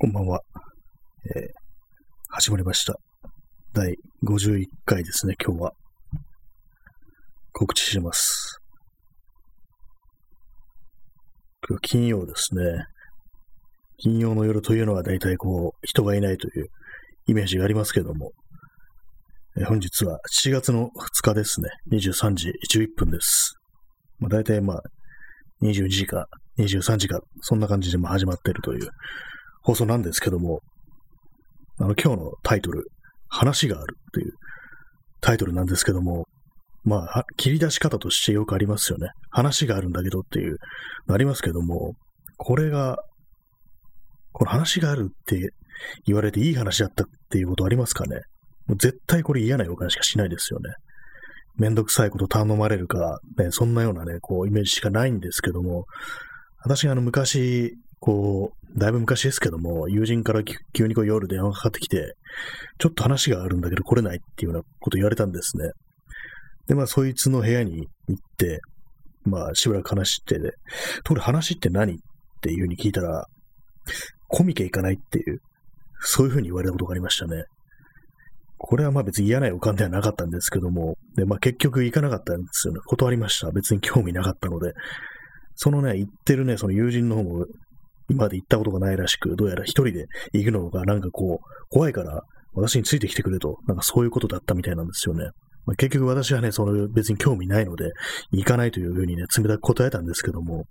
こんばんは。えー始まりました。第51回ですね、今日は。告知します。今日金曜ですね。金曜の夜というのは大体こう、人がいないというイメージがありますけども、えー本日は7月の2日ですね。23時11分です。まあ、大体まあ、22時か23時か、そんな感じでまあ始まっているという放送なんですけども、あの、今日のタイトル、話があるっていうタイトルなんですけども、まあ、切り出し方としてよくありますよね。話があるんだけどっていうありますけども、これが、この話があるって言われていい話だったっていうことありますかね？もう絶対これ嫌な予感しかしないですよね。めんどくさいこと頼まれるか、ね、そんなようなね、こう、イメージしかないんですけども、私があの、昔、こう、だいぶ昔ですけども、友人から急にこう夜電話かかってきて、ちょっと話があるんだけど来れないっていうようなこと言われたんですね。で、まあ、そいつの部屋に行って、まあ、しばらく話してで、ところで話って何？っていうふうに聞いたら、コミケ行かないっていう、そういうふうに言われたことがありましたね。これはまあ別に嫌な予感ではなかったんですけども、で、まあ結局行かなかったんですよね。断りました。別に興味なかったので。そのね、行ってるね、その友人の方も、今まで行ったことがないらしく、どうやら一人で行くのがなんかこう、怖いから私についてきてくれと、なんかそういうことだったみたいなんですよね。まあ、結局私はね、その別に興味ないので、行かないというふうにね、冷たく答えたんですけども、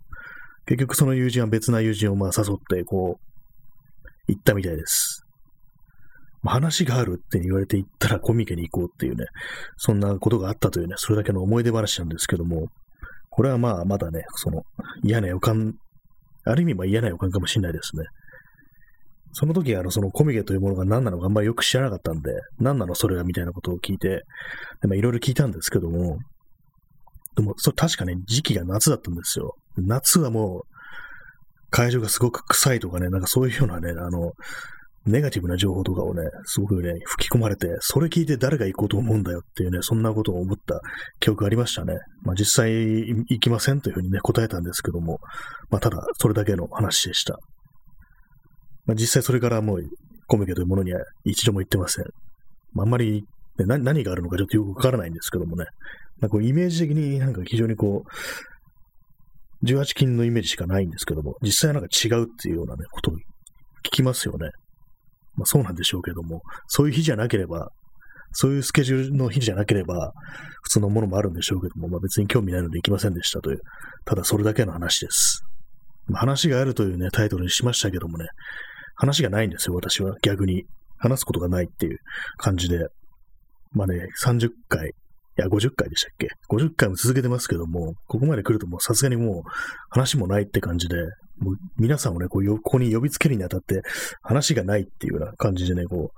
結局その友人は別な友人をまあ誘って、こう、行ったみたいです。まあ話があるって言われて行ったらコミケに行こうっていうね、そんなことがあったというね、それだけの思い出話なんですけども、これはまあまだね、その嫌な予感、ある意味まあ嫌な予感かもしれないですね。その時あのそのコミケというものが何なのかあんまりよく知らなかったんで、何なのそれはみたいなことを聞いて、まあいろいろ聞いたんですけども、でもそれ確かね、時期が夏だったんですよ。夏はもう、会場がすごく臭いとかね、なんかそういうようなね、あの、ネガティブな情報とかをね、すごくね、吹き込まれて、それ聞いて誰が行こうと思うんだよっていうね、そんなことを思った記憶がありましたね。まあ実際行きませんというふうにね、答えたんですけども、まあただそれだけの話でした。まあ実際それからもうコミケというものには一度も行ってません。まあんまり、ね、何があるのかちょっとよくわからないんですけどもね、なんかイメージ的になんか非常にこう、18金のイメージしかないんですけども、実際はなんか違うっていうようなね、ことを聞きますよね。まあそうなんでしょうけども、そういう日じゃなければ、そういうスケジュールの日じゃなければ、普通のものもあるんでしょうけども、まあ別に興味ないので行きませんでしたという、ただそれだけの話です。まあ話があるというね、タイトルにしましたけどもね、話がないんですよ、私は逆に。話すことがないっていう感じで。まあね、30回、いや、50回でしたっけ ?50 回も続けてますけども、ここまで来るともうさすがにもう話もないって感じで、もう皆さんをね、こう、ここに呼びつけるにあたって話がないっていうような感じでね、こ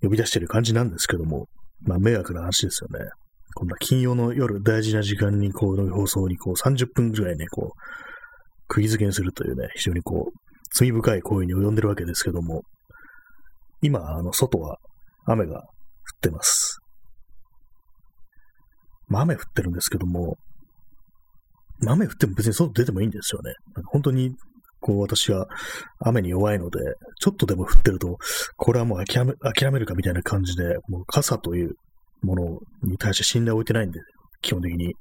う、呼び出してる感じなんですけども、まあ迷惑な話ですよね。こんな金曜の夜大事な時間にこう、の放送にこう30分ぐらいね、こう、釘付けにするというね、非常にこう、罪深い行為に及んでるわけですけども、今、あの、外は雨が降ってます。まあ雨降ってるんですけども、雨降っても別に外出てもいいんですよね。本当に、こう私は雨に弱いので、ちょっとでも降ってると、これはもう諦め諦めるかみたいな感じで、もう傘というものに対して信頼を置いてないんで、基本的に。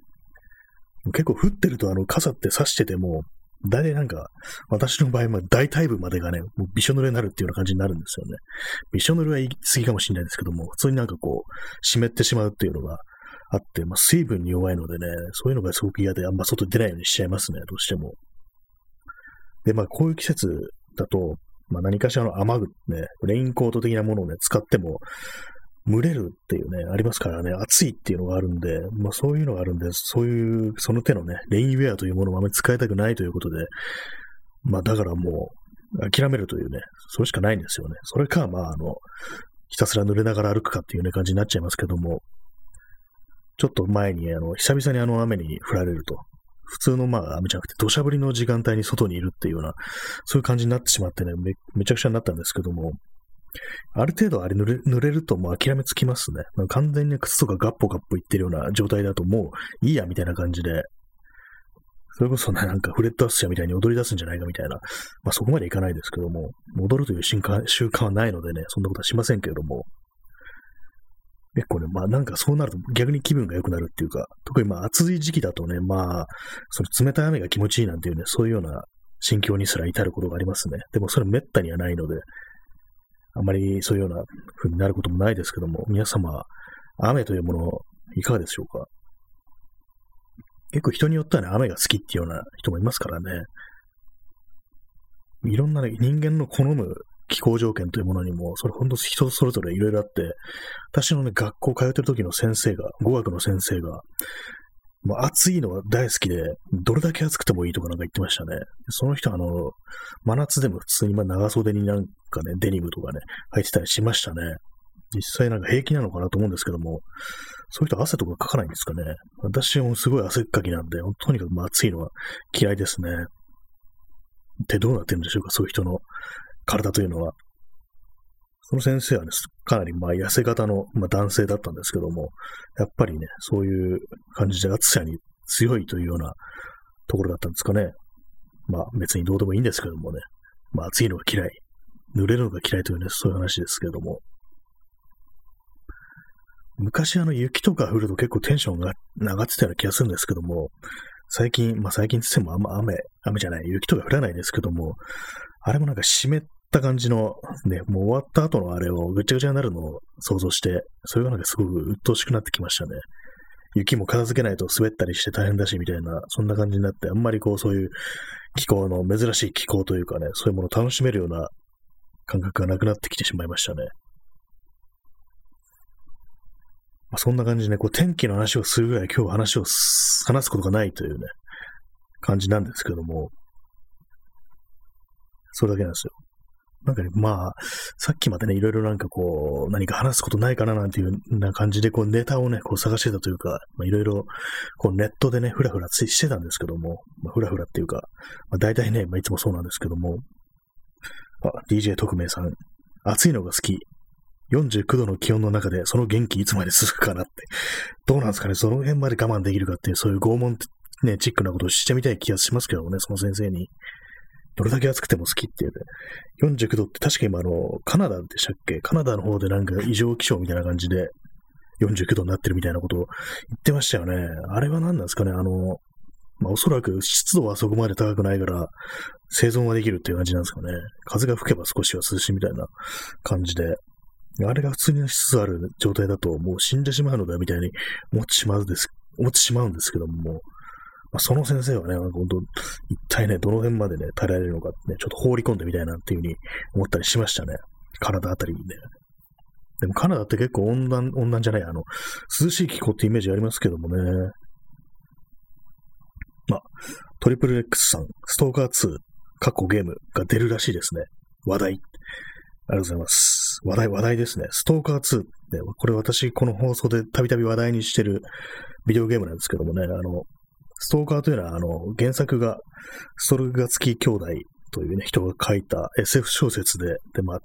結構降ってるとあの傘って差してても、大体なんか、私の場合は大体部までがね、もうびしょ濡れになるっていうような感じになるんですよね。びしょ濡れは言い過ぎかもしれないですけども、普通になんかこう、湿ってしまうっていうのがあって、まあ水分に弱いのでね、そういうのがすごく嫌で、あんま外出ないようにしちゃいますね、どうしても。で、まあこういう季節だと、まあ何かしらの雨具ね、レインコート的なものをね、使っても、蒸れるっていうね、ありますからね、暑いっていうのがあるんで、まあそういうのがあるんで、そういう、その手のね、レインウェアというものをあまり使いたくないということで、まあだからもう、諦めるというね、それしかないんですよね。それか、まああの、ひたすら濡れながら歩くかっていうね、感じになっちゃいますけども、ちょっと前に、あの、久々にあの雨に降られると、普通のまあ雨じゃなくて土砂降りの時間帯に外にいるっていうような、そういう感じになってしまってね、めめちゃくちゃになったんですけども、ある程度あれ濡れ濡れるともう諦めつきますね。完全に靴とかガッポガッポいってるような状態だともういいやみたいな感じで、それこそね、なんかフレッドアスチャみたいに踊り出すんじゃないかみたいな、まあそこまでいかないですけども、踊るという習慣習慣はないのでね、そんなことはしませんけれども、結構ね、まあなんかそうなると逆に気分が良くなるっていうか、特にまあ暑い時期だとね、まあ、その冷たい雨が気持ちいいなんていうね、そういうような心境にすら至ることがありますね。でもそれ滅多にはないので、あまりそういうような風になることもないですけども、皆様、雨というもの、いかがでしょうか？結構人によってはね、雨が好きっていうような人もいますからね。いろんな、ね、人間の好む気候条件というものにも、それ本当人それぞれいろいろあって、私のね、学校通ってる時の先生が、語学の先生が、もう暑いのは大好きで、どれだけ暑くてもいいとかなんか言ってましたね。その人はあの、真夏でも普通にま長袖になんかね、デニムとかね、履いてたりしましたね。実際なんか平気なのかなと思うんですけども、そういう人汗とかかかないんですかね。私もすごい汗っかきなんで、とにかくま暑いのは嫌いですね。ってどうなってるんでしょうか、そういう人の体というのは。その先生はね、かなりまあ痩せ型の、まあ、男性だったんですけども、やっぱりね、そういう感じで暑さに強いというようなところだったんですかね。まあ別にどうでもいいんですけどもね。まあ暑いのが嫌い。濡れるのが嫌いというね、そういう話ですけども。昔あの雪とか降ると結構テンションが上がってたような気がするんですけども、最近、まあ最近つってもあんま雨、雨じゃない、雪とか降らないですけども、あれもなんか湿った感じの、ね、もう終わった後のあれをぐちゃぐちゃになるのを想像して、それがなんかすごく鬱陶しくなってきましたね。雪も片付けないと滑ったりして大変だし、みたいな、そんな感じになって、あんまりこう、そういう気候の、珍しい気候というかね、そういうものを楽しめるような感覚がなくなってきてしまいましたね。まあ、そんな感じでね、こう天気の話をするぐらい今日話を話すことがないというね、感じなんですけども、それだけなんですよ。なんかね、まあ、さっきまでね、いろいろなんかこう、何か話すことないかななんていうな感じで、こう、ネタをね、こう探してたというか、まあ、いろいろ、こう、ネットでね、ふらふらつしてたんですけども、まあ、ふらふらっていうか、まあ、大体ね、まあ、いつもそうなんですけども、あ、DJ 特命さん、暑いのが好き。49度の気温の中で、その元気いつまで続くかなって。どうなんですかね？その辺まで我慢できるかっていう、そういう拷問ね、チックなことをしてみたい気がしますけどもね、その先生に。どれだけ暑くても好きっていうね。49度って確か今あの、カナダでしたっけ？カナダの方でなんか異常気象みたいな感じで49度になってるみたいなことを言ってましたよね。あれは何なんですかね？あの、まあおそらく湿度はそこまで高くないから生存はできるっていう感じなんですかね。風が吹けば少しは涼しいみたいな感じで。あれが普通に湿度ある状態だともう死んでしまうのだみたいに思ってしまうんです、思ってしまうんですけども、まあ、その先生はね、なんか本当、一体ね、どの辺までね、耐えられるのかね、ちょっと放り込んでみたいなっていうふうに思ったりしましたね。体あたりにね。でもカナダって結構温暖、温暖じゃない、あの、涼しい気候ってイメージありますけどもね。まあ、トリプル X さん、ストーカー2、過去ゲームが出るらしいですね。話題。ありがとうございます。話題、話題ですね。ストーカー2。ね、これ私、この放送でたびたび話題にしてるビデオゲームなんですけどもね、あの、ストーカーというのは、あの、原作が、ストルガツキ兄弟というね、人が書いた SF 小説で、で、まあ、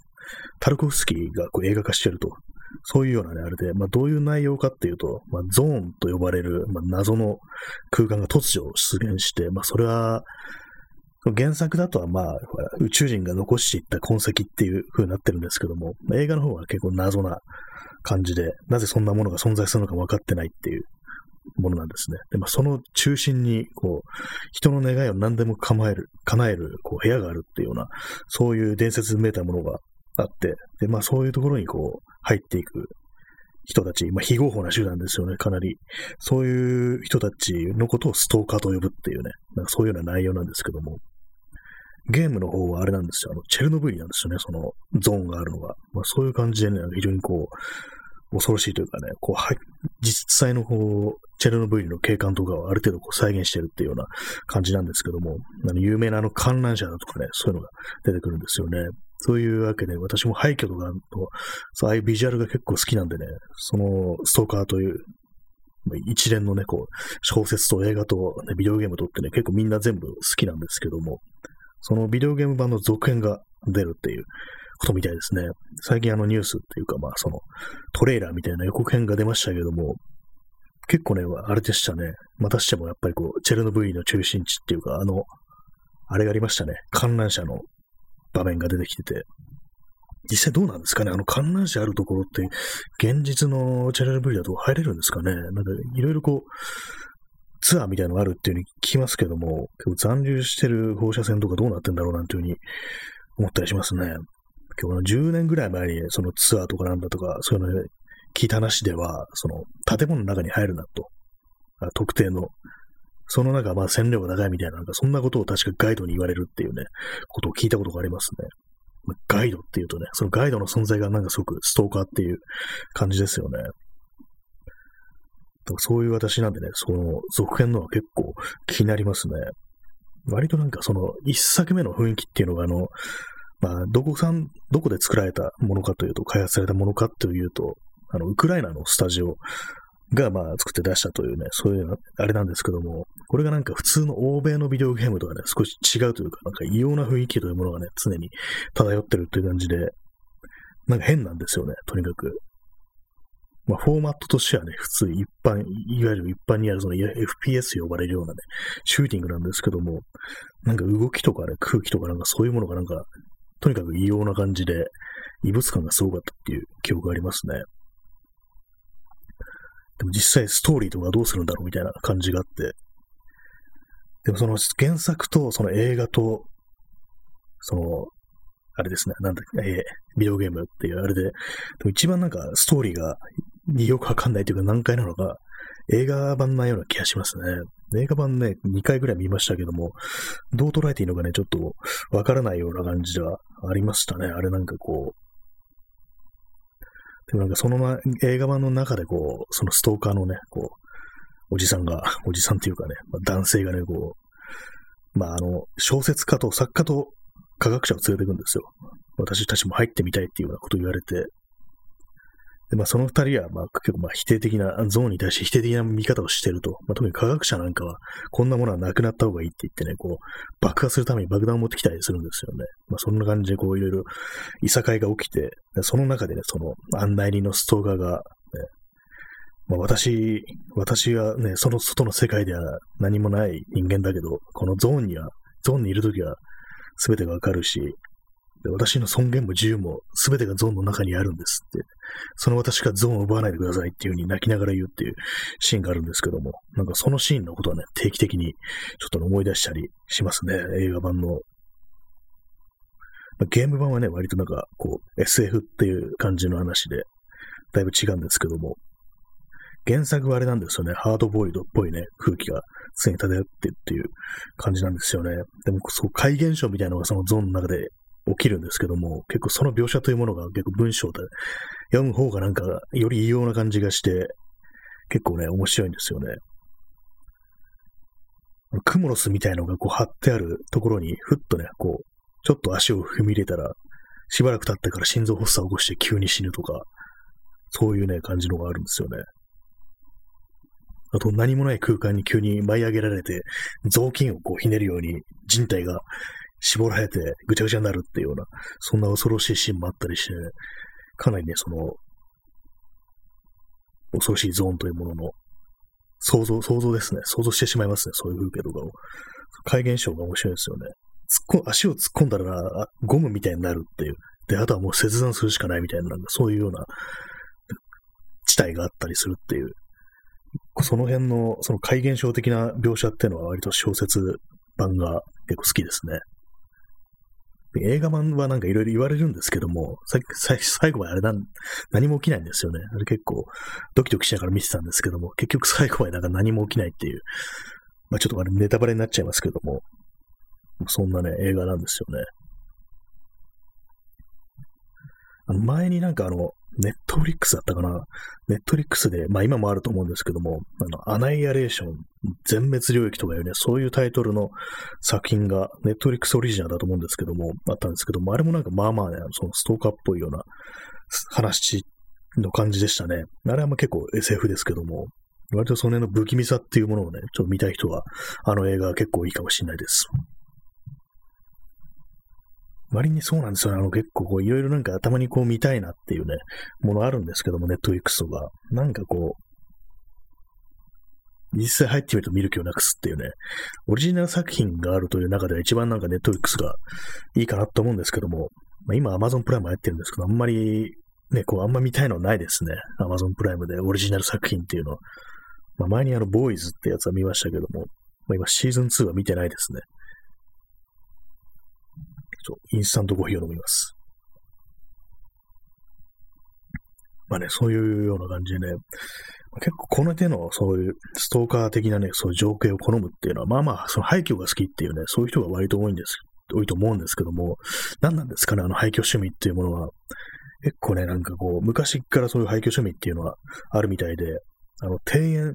タルコフスキーがこう映画化してると。そういうようなね、あれで、まあ、どういう内容かっていうと、まあ、ゾーンと呼ばれる、まあ、謎の空間が突如出現して、まあ、それは、原作だとはまあ、宇宙人が残していった痕跡っていう風になってるんですけども、映画の方は結構謎な感じで、なぜそんなものが存在するのか分かってないっていうものなんですね。で、まあ、その中心に、こう、人の願いを何でも構える、叶える、こう、部屋があるっていうような、そういう伝説めいたものがあって、で、まあ、そういうところにこう、入っていく人たち、まあ、非合法な手段ですよね、かなり。そういう人たちのことをストーカーと呼ぶっていうね、なんかそういうような内容なんですけども、ゲームの方はあれなんですよ。あの、チェルノブイリなんですよね、そのゾーンがあるのが。まあ、そういう感じでね、非常にこう、恐ろしいというかね、こう、はい、実際のこう、チェルノブイリの景観とかをある程度こう再現してるっていうような感じなんですけども、あの有名なあの観覧車だとかね、そういうのが出てくるんですよね。そういうわけで、私も廃墟とかそう、ああいうビジュアルが結構好きなんでね、そのストーカーという一連のね、こう、小説と映画と、ね、ビデオゲームとってね、結構みんな全部好きなんですけども、そのビデオゲーム版の続編が出るっていうことみたいですね。最近あのニュースっていうか、まあそのトレーラーみたいな予告編が出ましたけども、結構ね、あれでしたね。またしてもやっぱりこう、チェルノブイリの中心地っていうか、あの、あれがありましたね。観覧車の場面が出てきてて。実際どうなんですかね？あの観覧車あるところって、現実のチェルノブイリだと入れるんですかね？なんか、いろいろこう、ツアーみたいなのがあるっていうふうに聞きますけども、結構残留してる放射線とかどうなってんだろうなんていうふうに思ったりしますね。今日の10年ぐらい前にそのツアーとかなんだとか、そういうの聞いた話では、その建物の中に入るなと。特定の。その中、まあ線量が長いみたいな、なんかそんなことを確かガイドに言われるっていうね、ことを聞いたことがありますね。ガイドっていうとね、そのガイドの存在がなんかすごくストーカーっていう感じですよね。そういう私なんでね、その続編のは結構気になりますね。割となんかその一作目の雰囲気っていうのがあの、まあ、どこさん、どこで作られたものかというと、開発されたものかというと、あの、ウクライナのスタジオが、まあ、作って出したというね、そういうあれなんですけども、これがなんか普通の欧米のビデオゲームとかね、少し違うというか、なんか異様な雰囲気というものがね、常に漂ってるという感じで、なんか変なんですよね、とにかく。まあ、フォーマットとしてはね、普通一般、いわゆる一般にあるその FPS 呼ばれるようなね、シューティングなんですけども、なんか動きとかね、空気とかなんかそういうものがなんか、とにかく異様な感じで、異物感がすごかったっていう記憶がありますね。でも実際ストーリーとかどうするんだろうみたいな感じがあって、でもその原作とその映画と、そのあれですね、なんだっけ、えー、ビデオゲームっていうあれで、でも一番なんかストーリーがによくわかんないというか難解なのが、映画版なような気がしますね。映画版ね、2回ぐらい見ましたけども、どう捉えていいのかね、ちょっとわからないような感じではありましたね。あれなんかこう。でもなんかその映画版の中でこう、そのストーカーのね、こう、おじさんが、おじさんっていうかね、まあ、男性がね、こう、まああの、小説家と作家と科学者を連れてくんですよ。私たちも入ってみたいっていうようなことを言われて、で、まあ、その二人は、まあ、結構、まあ、否定的な、ゾーンに対して否定的な見方をしていると。まあ、特に科学者なんかは、こんなものはなくなった方がいいって言ってね、こう、爆破するために爆弾を持ってきたりするんですよね。まあ、そんな感じで、こう、いろいろ、いさかいが起きて、その中でね、その、案内人のストーカーが、ね、まあ、私、私はね、その外の世界では何もない人間だけど、このゾーンには、ゾーンにいるときは、すべてがわかるし、で私の尊厳も自由も全てがゾーンの中にあるんですって、その私がゾーンを奪わないでくださいっていう風に泣きながら言うっていうシーンがあるんですけども、なんかそのシーンのことはね、定期的にちょっと思い出したりしますね、映画版の。ゲーム版はね、割となんかこう SF っていう感じの話で、だいぶ違うんですけども、原作はあれなんですよね。ハードボイドっぽいね、空気が常に漂ってっていう感じなんですよね。でも、そう、怪現象みたいなのがそのゾーンの中で起きるんですけども、結構その描写というものが結構文章で読む方がなんかより異様な感じがして、結構ね、面白いんですよね。クモロスみたいのがこう貼ってあるところに、ふっとね、こう、ちょっと足を踏み入れたら、しばらく経ってから心臓発作を起こして急に死ぬとか、そういうね、感じのがあるんですよね。あと何もない空間に急に舞い上げられて、雑巾をこうひねるように人体が絞られてぐちゃぐちゃになるっていうような、そんな恐ろしいシーンもあったりして、かなりね、その、恐ろしいゾーンというものの、想像、想像ですね。想像してしまいますね。そういう風景とかを。怪現象が面白いですよね。突っ込足を突っ込んだら、ゴムみたいになるっていう。で、あとはもう切断するしかないみたいな、なんかそういうような地帯があったりするっていう。その辺の、その怪現象的な描写っていうのは割と小説版が結構好きですね。映画版はなんかいろいろ言われるんですけども、最後はあれなん、何も起きないんですよね。あれ結構ドキドキしながら見てたんですけども、結局最後までなんか何も起きないっていう、まあちょっとあれネタバレになっちゃいますけども、そんなね、映画なんですよね。あの前になんかあの、ネットフリックスだったかな？ネットフリックスで、まあ今もあると思うんですけども、あの、アナイアレーション、全滅領域とかいうね、そういうタイトルの作品が、ネットフリックスオリジナルだと思うんですけども、あったんですけども、あれもなんかまあまあね、そのストーカーっぽいような話の感じでしたね。あれはまあ結構 SF ですけども、割とその辺の不気味さっていうものをね、ちょっと見たい人は、あの映画は結構いいかもしれないです。割にそうなんですよね。あの結構こういろいろなんか頭にこう見たいなっていうね、ものあるんですけども、ネットフリックスとか。なんかこう、実際入ってみると見る気をなくすっていうね、オリジナル作品があるという中では一番なんかネットフリックスがいいかなと思うんですけども、まあ、今 Amazon プライム入ってるんですけど、あんまりね、こうあんま見たいのはないですね。Amazon プライムでオリジナル作品っていうの。まあ、前にあの、ボーイズってやつは見ましたけども、まあ、今シーズン2は見てないですね。そう、インスタントコーヒーを飲みます。まあね、そういうような感じでね、結構この手のそういうストーカー的なね、そういう情景を好むっていうのは、まあまあ、その廃墟が好きっていうね、そういう人が割と多いんです、多いと思うんですけども、何なんですかね、あの廃墟趣味っていうものは。結構ね、なんかこう、昔からそういう廃墟趣味っていうのはあるみたいで、あの、庭園、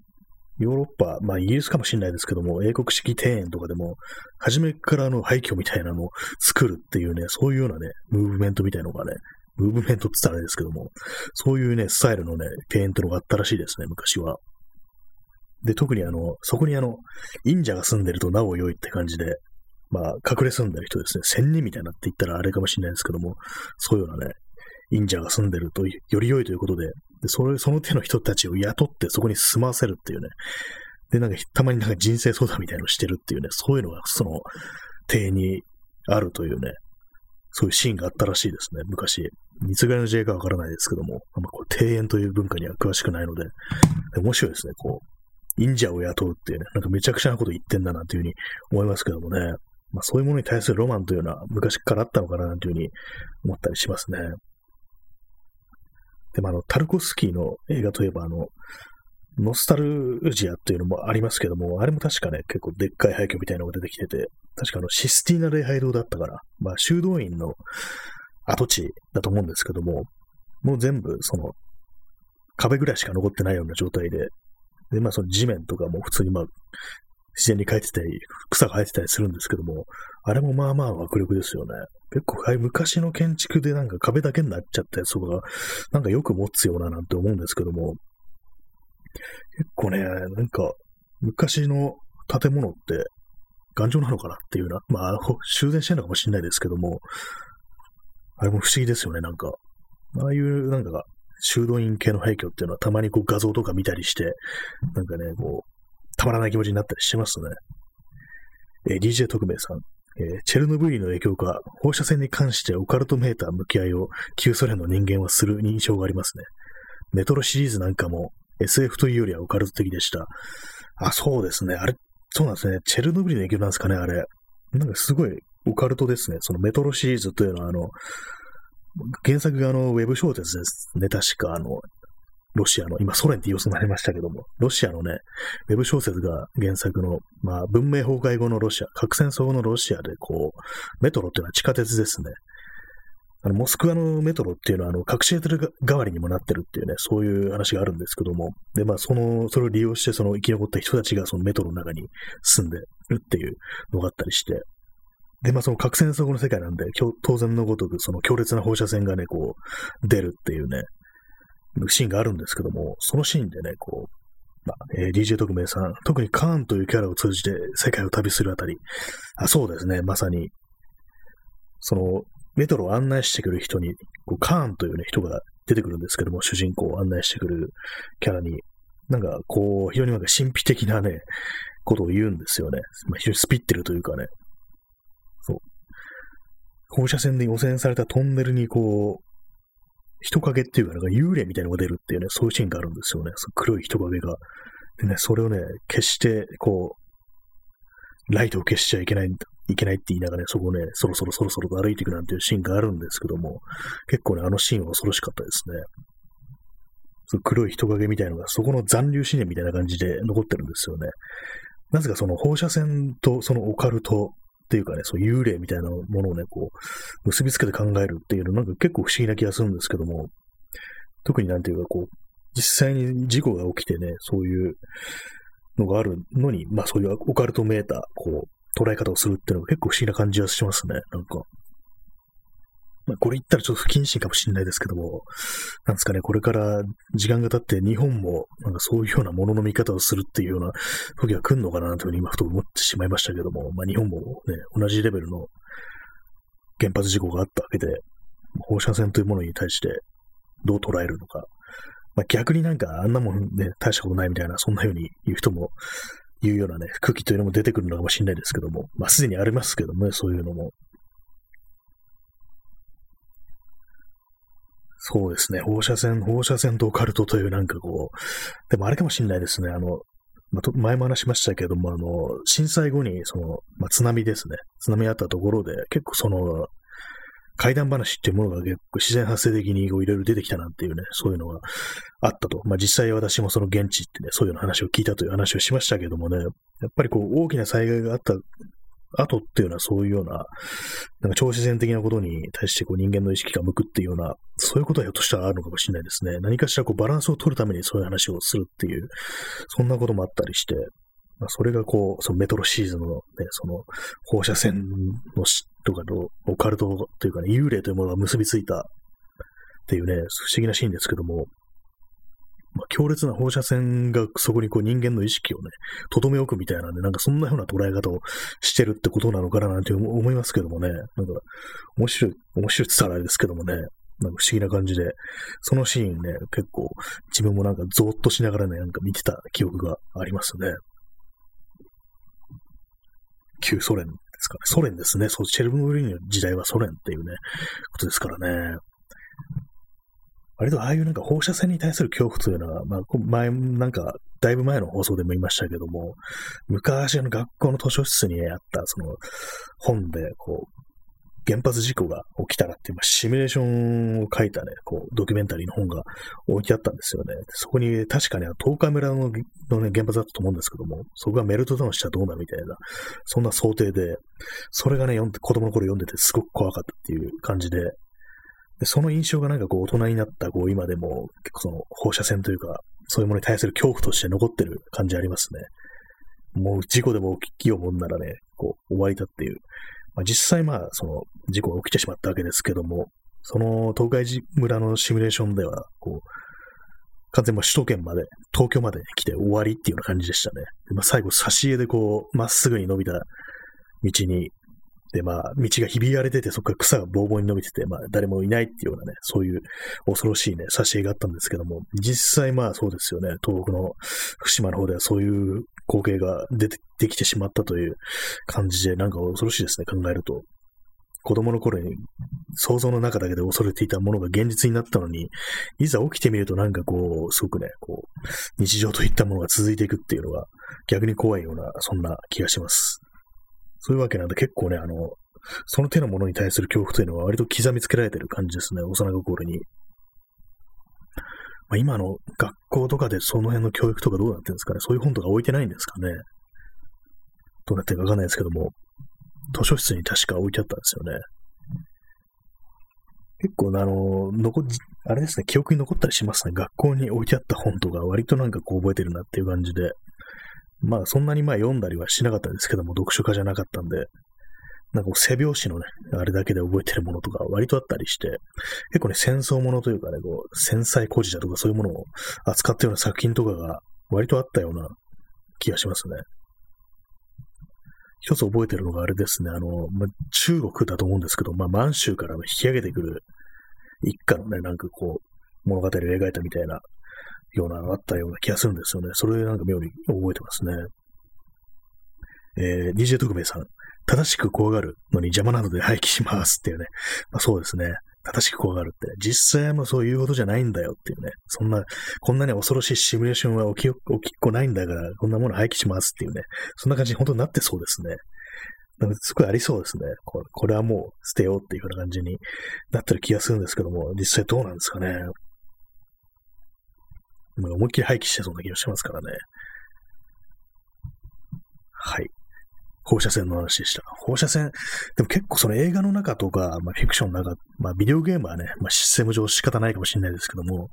ヨーロッパ、まあイギリスかもしれないですけども、英国式庭園とかでも、初めからの廃墟みたいなのを作るっていうね、そういうようなね、ムーブメントみたいのがね、ムーブメントって言ったらあれですけども、そういうね、スタイルのね、庭園ってのがあったらしいですね、昔は。で、特にあの、そこにあの、忍者が住んでるとなお良いって感じで、まあ、隠れ住んでる人ですね、仙人みたいなって言ったらあれかもしれないですけども、そういうようなね、忍者が住んでるとより良いということで、でそれその手の人たちを雇ってそこに住ませるっていうね、で、なんかたまになんか人生相談みたいのをしてるっていうね、そういうのがその庭園にあるというね、そういうシーンがあったらしいですね、昔。いつぐらいの時代かわからないですけども、あんまこう庭園という文化には詳しくないので、で面白いですね、こう、忍者を雇うっていうね、なんかめちゃくちゃなこと言ってんだなというふうに思いますけどもね、まあそういうものに対するロマンというのは昔からあったのかなというふうに思ったりしますね。でもあの、タルコスキーの映画といえばあの、ノスタルジアっていうのもありますけども、あれも確かね、結構でっかい廃墟みたいなのが出てきてて、確かあの、システィーナ礼拝堂だったから、まあ、修道院の跡地だと思うんですけども、もう全部、その、壁ぐらいしか残ってないような状態で、で、まあその地面とかも普通にまあ、自然に生えてたり、草が生えてたりするんですけども、あれもまあまあ迫力ですよね。結構、はい、昔の建築でなんか壁だけになっちゃったやつとか、なんかよく持つようななんて思うんですけども、結構ね、なんか、昔の建物って頑丈なのかなっていうな、まあ、修繕してるのかもしれないですけども、あれも不思議ですよね、なんか。ああいうなんか、修道院系の廃墟っていうのはたまにこう画像とか見たりして、なんかね、こう、たまらない気持ちになったりしますね。えー、DJ 特命さん。えー、チェルノブイリの影響か、放射線に関してオカルトメーター向き合いを旧ソ連の人間はする印象がありますね。メトロシリーズなんかも SF というよりはオカルト的でした。あ、そうですね。あれ、そうなんですね。チェルノブイリの影響なんですかね、あれ。なんかすごいオカルトですね。そのメトロシリーズというのは、あの、原作があの、ウェブ小説ですね。確か、あの、ロシアの、今ソ連って言いになりましたけども、ロシアのね、ウェブ小説が原作の、まあ、文明崩壊後のロシア、核戦争後のロシアで、こう、メトロっていうのは地下鉄ですね。あの、モスクワのメトロっていうのは、あの、核シェル代わりにもなってるっていうね、そういう話があるんですけども、で、まあ、その、それを利用して、その生き残った人たちが、そのメトロの中に住んでるっていうのがあったりして、で、まあ、その核戦争後の世界なんで、当然のごとく、その強烈な放射線がね、こう、出るっていうね、シーンがあるんですけども、そのシーンでね、こう、まあ、えー、DJ 特命さん、特にカーンというキャラを通じて世界を旅するあたり、あ、そうですね、まさに、その、メトロを案内してくる人に、こうカーンというね、人が出てくるんですけども、主人公を案内してくるキャラに、なんか、こう、非常になんか神秘的なね、ことを言うんですよね。まあ、非常にスピってるというかね。そう。放射線で汚染されたトンネルにこう、人影っていうか、なんか幽霊みたいなのが出るっていうね、そういうシーンがあるんですよね。その黒い人影が。でね、それをね、消して、こう、ライトを消しちゃいけない、いけないって言いながらね、そこをね、そろそろそろそろと歩いていくなんていうシーンがあるんですけども、結構ね、あのシーンは恐ろしかったですね。その黒い人影みたいなのが、そこの残留思念みたいな感じで残ってるんですよね。なぜかその放射線とそのオカルトっていうかね、そう幽霊みたいなものをね、こう、結びつけて考えるっていうのなんか結構不思議な気がするんですけども、特になんていうかこう、実際に事故が起きてね、そういうのがあるのに、まあそういうオカルトメーター、こう、捉え方をするっていうのが結構不思議な感じがしますね、なんか。まあ、これ言ったらちょっと不謹慎かもしれないですけども、なんですかね、これから時間が経って日本もなんかそういうようなものの見方をするっていうような時が来るのかなというふうに今ふと思ってしまいましたけども、まあ、日本もね、同じレベルの原発事故があったわけで、放射線というものに対してどう捉えるのか、まあ、逆になんかあんなもんね、大したことないみたいな、そんな風に言う人も、言うようなね、空気というのも出てくるのかもしれないですけども、まあ、すでにありますけどもね、そういうのも。そうですね、放射線、放射線とオカルトというなんかこう、でもあれかもしれないですね、あの、まあ、前も話しましたけども、あの、震災後に、その、まあ、津波ですね。津波あったところで、結構その、怪談話っていうものが結構自然発生的にいろいろ出てきたなっていうね、そういうのがあったと。まあ実際私もその現地ってね、そういう話を聞いたという話をしましたけどもね、やっぱりこう大きな災害があった後っていうのはそういうような、なんか超自然的なことに対してこう人間の意識が向くっていうような、そういうことはひょっとしたらあるのかもしれないですね。何かしらこうバランスを取るためにそういう話をするっていう、そんなこともあったりして、まあ、それがこう、そのメトロシーズンのね、その放射線のとかとオカルトというかね、幽霊というものが結びついたっていうね、不思議なシーンですけども、まあ、強烈な放射線がそこにこう人間の意識をね、とどめ置くみたいなんで、なんかそんなような捉え方をしてるってことなのかななんて思いますけどもね、なんか面白い、面白いって言ったらあれですけどもね、なんか不思議な感じで、そのシーンね、結構自分もなんかゾーッとしながらね、なんか見てた記憶がありますね。旧ソ連ですかね。ソ連ですね。そう、チェルノブイリの時代はソ連っていうね、ことですからね。割とああいうなんか放射線に対する恐怖というのは、まあ、前、なんか、だいぶ前の放送でも言いましたけども、昔あの学校の図書室にあった、その、本で、こう、原発事故が起きたらっていう、ま、シミュレーションを書いたね、こう、ドキュメンタリーの本が置いてあったんですよね。そこに確かに東海村のの、ね、原発だったと思うんですけども、そこがメルトダウンしたらどうなるみたいな、そんな想定で、それがね、読んで、子供の頃読んでてすごく怖かったっていう感じで、でその印象がなんかこう大人になったこう今でも結構その放射線というか、そういうものに対する恐怖として残ってる感じありますね。もう事故でも起きようもんならね、こう終わりだっていう。まあ、実際まあその事故が起きてしまったわけですけども、その東海村のシミュレーションでは、こう、完全に首都圏まで、東京まで来て終わりっていうような感じでしたね。まあ、最後、差し絵でこう、まっすぐに伸びた道にで、まあ、道がひび割れてて、そこから草がぼうぼうに伸びてて、まあ、誰もいないっていうようなね、そういう恐ろしいね、挿絵があったんですけども、実際まあそうですよね、東北の福島の方ではそういう光景が出てできてしまったという感じで、なんか恐ろしいですね、考えると。子供の頃に想像の中だけで恐れていたものが現実になったのに、いざ起きてみるとなんかこう、すごくね、こう、日常といったものが続いていくっていうのが逆に怖いような、そんな気がします。そういうわけなんで結構ね、あの、その手のものに対する恐怖というのは割と刻みつけられてる感じですね、幼心に。まあ、今の学校とかでその辺の教育とかどうなってるんですかねそういう本とか置いてないんですかねどうなってるかわかんないですけども、図書室に確か置いてあったんですよね。結構、あの、残、あれですね、記憶に残ったりしますね。学校に置いてあった本とか割となんかこう覚えてるなっていう感じで。まあそんなにまあ読んだりはしなかったんですけども、読書家じゃなかったんで、なんか背拍子のね、あれだけで覚えてるものとか割とあったりして、結構ね、戦争ものというかね、こう、戦災孤児だとかそういうものを扱ったような作品とかが割とあったような気がしますね。一つ覚えてるのがあれですね、あの、まあ、中国だと思うんですけど、まあ、満州から引き上げてくる一家のね、なんかこう、物語を描いたみたいなようなのがあったような気がするんですよね。それでなんか妙に覚えてますね。えー、DJ 特命さん。正しく怖がるのに邪魔なので廃棄しますっていうね。まあ、そうですね。正しく怖がるって。実際もそういうことじゃないんだよっていうね。そんな、こんなに恐ろしいシミュレーションは起き、起きっこないんだから、こんなもの廃棄しますっていうね。そんな感じに本当になってそうですね。なんかすごいありそうですねこれ。これはもう捨てようっていうような感じになってる気がするんですけども、実際どうなんですかね。思いっきり廃棄してそうな気がしますからね。はい。放射線の話でした。放射線、でも結構その映画の中とか、まあ、フィクションの中、まあ、ビデオゲームはね、まあ、システム上仕方ないかもしれないですけども、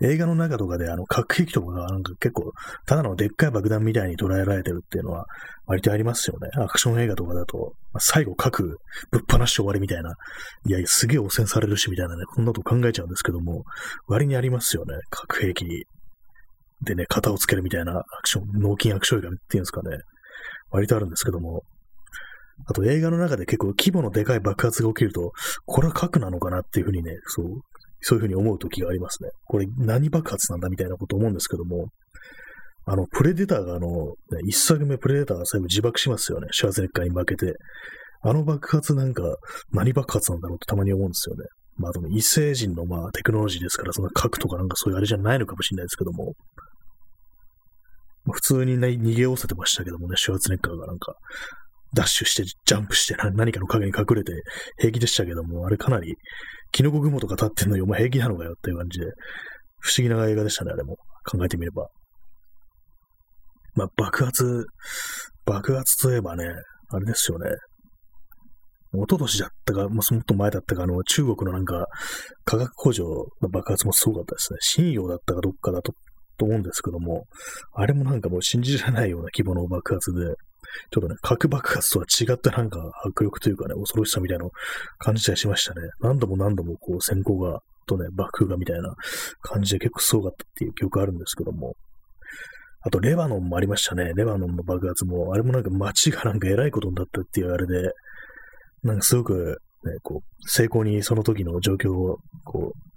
映画の中とかであの核兵器とかがなんか結構、ただのでっかい爆弾みたいに捉えられてるっていうのは、割とありますよね。アクション映画とかだと、まあ、最後核ぶっ放して終わりみたいな、いや、すげえ汚染されるしみたいなね、こんなこと考えちゃうんですけども、割にありますよね。核兵器でね、型をつけるみたいなアクション、脳筋アクション映画っていうんですかね。割とあるんですけども、あと映画の中で結構規模のでかい爆発が起きると、これは核なのかなっていうふうにね、そう、そういうふうに思う時がありますね。これ何爆発なんだみたいなこと思うんですけども、あの、プレデターがあの、ね、一作目プレデターが最後自爆しますよね。シュワゼネッカーに負けて。あの爆発なんか何爆発なんだろうってたまに思うんですよね。まあ、でも異星人のまあテクノロジーですから、その核とかなんかそういうあれじゃないのかもしれないですけども、普通にね、逃げ寄せてましたけどもね、シュワツネッカーがなんか、ダッシュして、ジャンプして、何かの影に隠れて平気でしたけども、あれかなり、キノコ雲とか立ってんのよ、もう平気なのかよっていう感じで、不思議な映画でしたね、あれも。考えてみれば。まあ、爆発、爆発といえばね、あれですよね。一昨年だったか、もっと前だったか、あの、中国のなんか、化学工場の爆発もすごかったですね。信用だったかどっかだと、と思うんですけども、あれもなんかもう信じられないような規模の爆発で、ちょっとね、核爆発とは違ったなんか迫力というかね、恐ろしさみたいなのを感じたりしましたね。何度も何度もこう、先行が、とね、爆風がみたいな感じで結構すごかったっていう記憶あるんですけども、あと、レバノンもありましたね。レバノンの爆発も、あれもなんか街がなんか偉いことになったっていうあれで、なんかすごく、ね、こう、成功にその時の状況を、こう、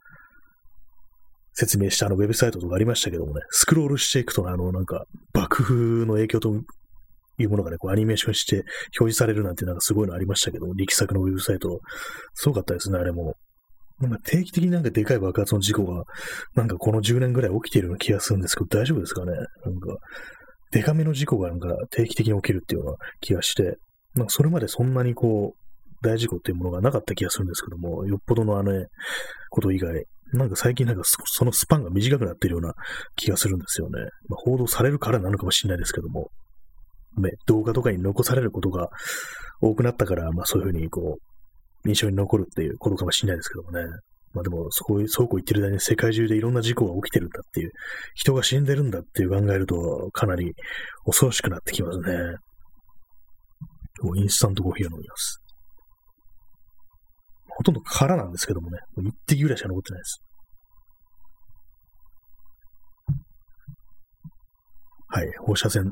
説明したあのウェブサイトとかありましたけどもね、スクロールしていくと、あの、なんか、爆風の影響というものがね、こうアニメーションして表示されるなんてなんかすごいのありましたけども、力作のウェブサイト、すごかったですね、あれも。なんか定期的になんかでかい爆発の事故が、なんかこの10年ぐらい起きているような気がするんですけど、大丈夫ですかね？なんか、デカめの事故がなんか定期的に起きるっていうような気がして、なんかそれまでそんなにこう、大事故っていうものがなかった気がするんですけども、よっぽどのあの、ね、こと以外、なんか最近なんかそのスパンが短くなってるような気がするんですよね。まあ、報道されるからなのかもしれないですけども、ね、動画とかに残されることが多くなったから、まあそういうふうにこう、印象に残るっていうことかもしれないですけどもね。まあでも、そういう、そうこう言ってる間に世界中でいろんな事故が起きてるんだっていう、人が死んでるんだっていう考えると、かなり恐ろしくなってきますね。インスタントコーヒーを飲みます。ほとんど空なんですけどもね、も一滴ぐらいしか残ってないです。はい、放射線。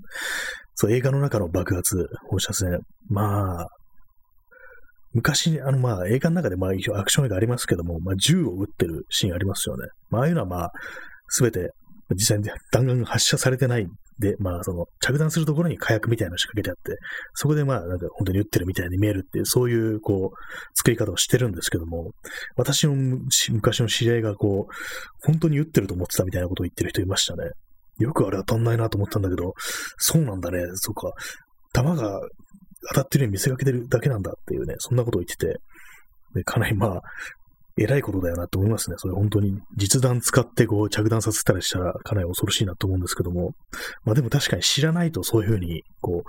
そう、映画の中の爆発、放射線。まあ、昔、あの、まあ、映画の中で、まあ、アクション映画ありますけども、まあ、銃を撃ってるシーンありますよね。まあ、ああいうのは、まあ、すべて、実際に弾丸が発射されてないんで、まあ、その、着弾するところに火薬みたいなの仕掛けてあって、そこでまあ、なんか本当に撃ってるみたいに見えるっていう、そういう、こう、作り方をしてるんですけども、私の昔の知り合いが、こう、本当に撃ってると思ってたみたいなことを言ってる人いましたね。よくあれ当たんないなと思ったんだけど、そうなんだね、そうか。弾が当たってるように見せかけてるだけなんだっていうね、そんなことを言ってて、でかなりまあ、偉いことだよなと思いますね。それ本当に実弾使ってこう着弾させたりしたらかなり恐ろしいなと思うんですけども、まあでも確かに知らないとそういうふうにこ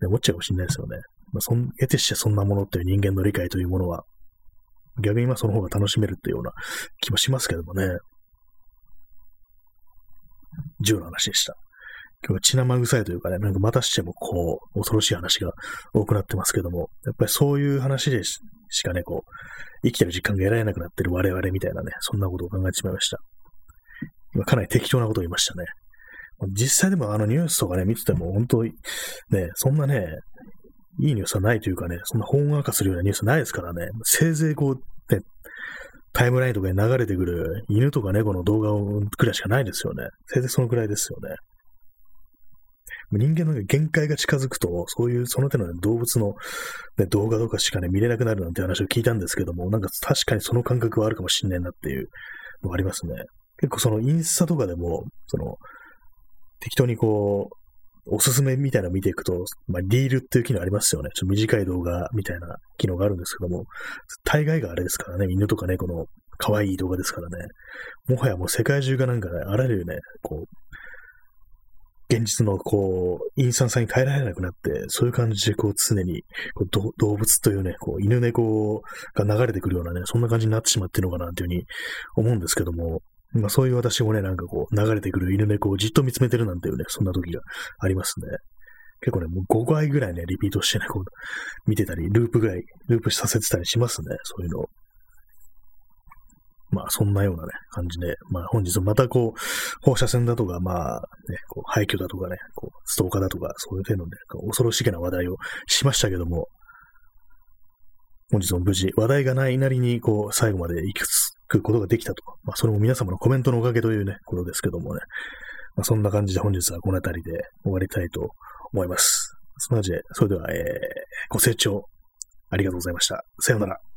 う、ね、思っちゃうかもしれないですよね。まあ、そん、得てしてそんなものっていう人間の理解というものは、逆にまあその方が楽しめるっていうような気もしますけどもね。銃の話でした。今日は血生臭いというかね、なんかまたしてもこう、恐ろしい話が多くなってますけども、やっぱりそういう話でしかね、こう、生きてる実感が得られなくなってる我々みたいなね、そんなことを考えてしまいました。今かなり適当なことを言いましたね。実際でもあのニュースとかね、見てても本当にね、そんなね、いいニュースはないというかね、そんな本話化するようなニュースないですからね、せいぜいこう、ね、タイムラインとかに流れてくる犬とか猫の動画をくらいしかないですよね。せいぜいそのくらいですよね。人間の限界が近づくと、そういうその手の、ね、動物の、ね、動画とかしかね、見れなくなるなんて話を聞いたんですけども、なんか確かにその感覚はあるかもしれないなっていうのがありますね。結構そのインスタとかでも、その、適当にこう、おすすめみたいなの見ていくと、まあ、リールっていう機能ありますよね。ちょっと短い動画みたいな機能があるんですけども、大概があれですからね、犬とか猫の可愛い動画ですからね。もはやもう世界中がなんかね、あらゆるね、こう、現実のこう、陰惨さに変えられなくなって、そういう感じでこう常にこう動物というね、こう犬猫が流れてくるようなね、そんな感じになってしまってるのかなというふうに思うんですけども、まあそういう私もね、なんかこう流れてくる犬猫をじっと見つめてるなんていうね、そんな時がありますね。結構ね、もう5回ぐらいね、リピートしてね、こう見てたり、ループぐらい、ループさせてたりしますね、そういうのを。まあ、そんなようなね、感じで、まあ、本日またこう、放射線だとか、まあ、ね、こう廃墟だとかね、こう、ストーカーだとか、そういう程度で、恐ろしげな話題をしましたけども、本日も無事、話題がないなりに、こう、最後まで行き食うことができたと。まあ、それも皆様のコメントのおかげというね、ことですけどもね。まあ、そんな感じで本日はこの辺りで終わりたいと思います。そのわけで、それでは、えー、ご清聴ありがとうございました。さようなら。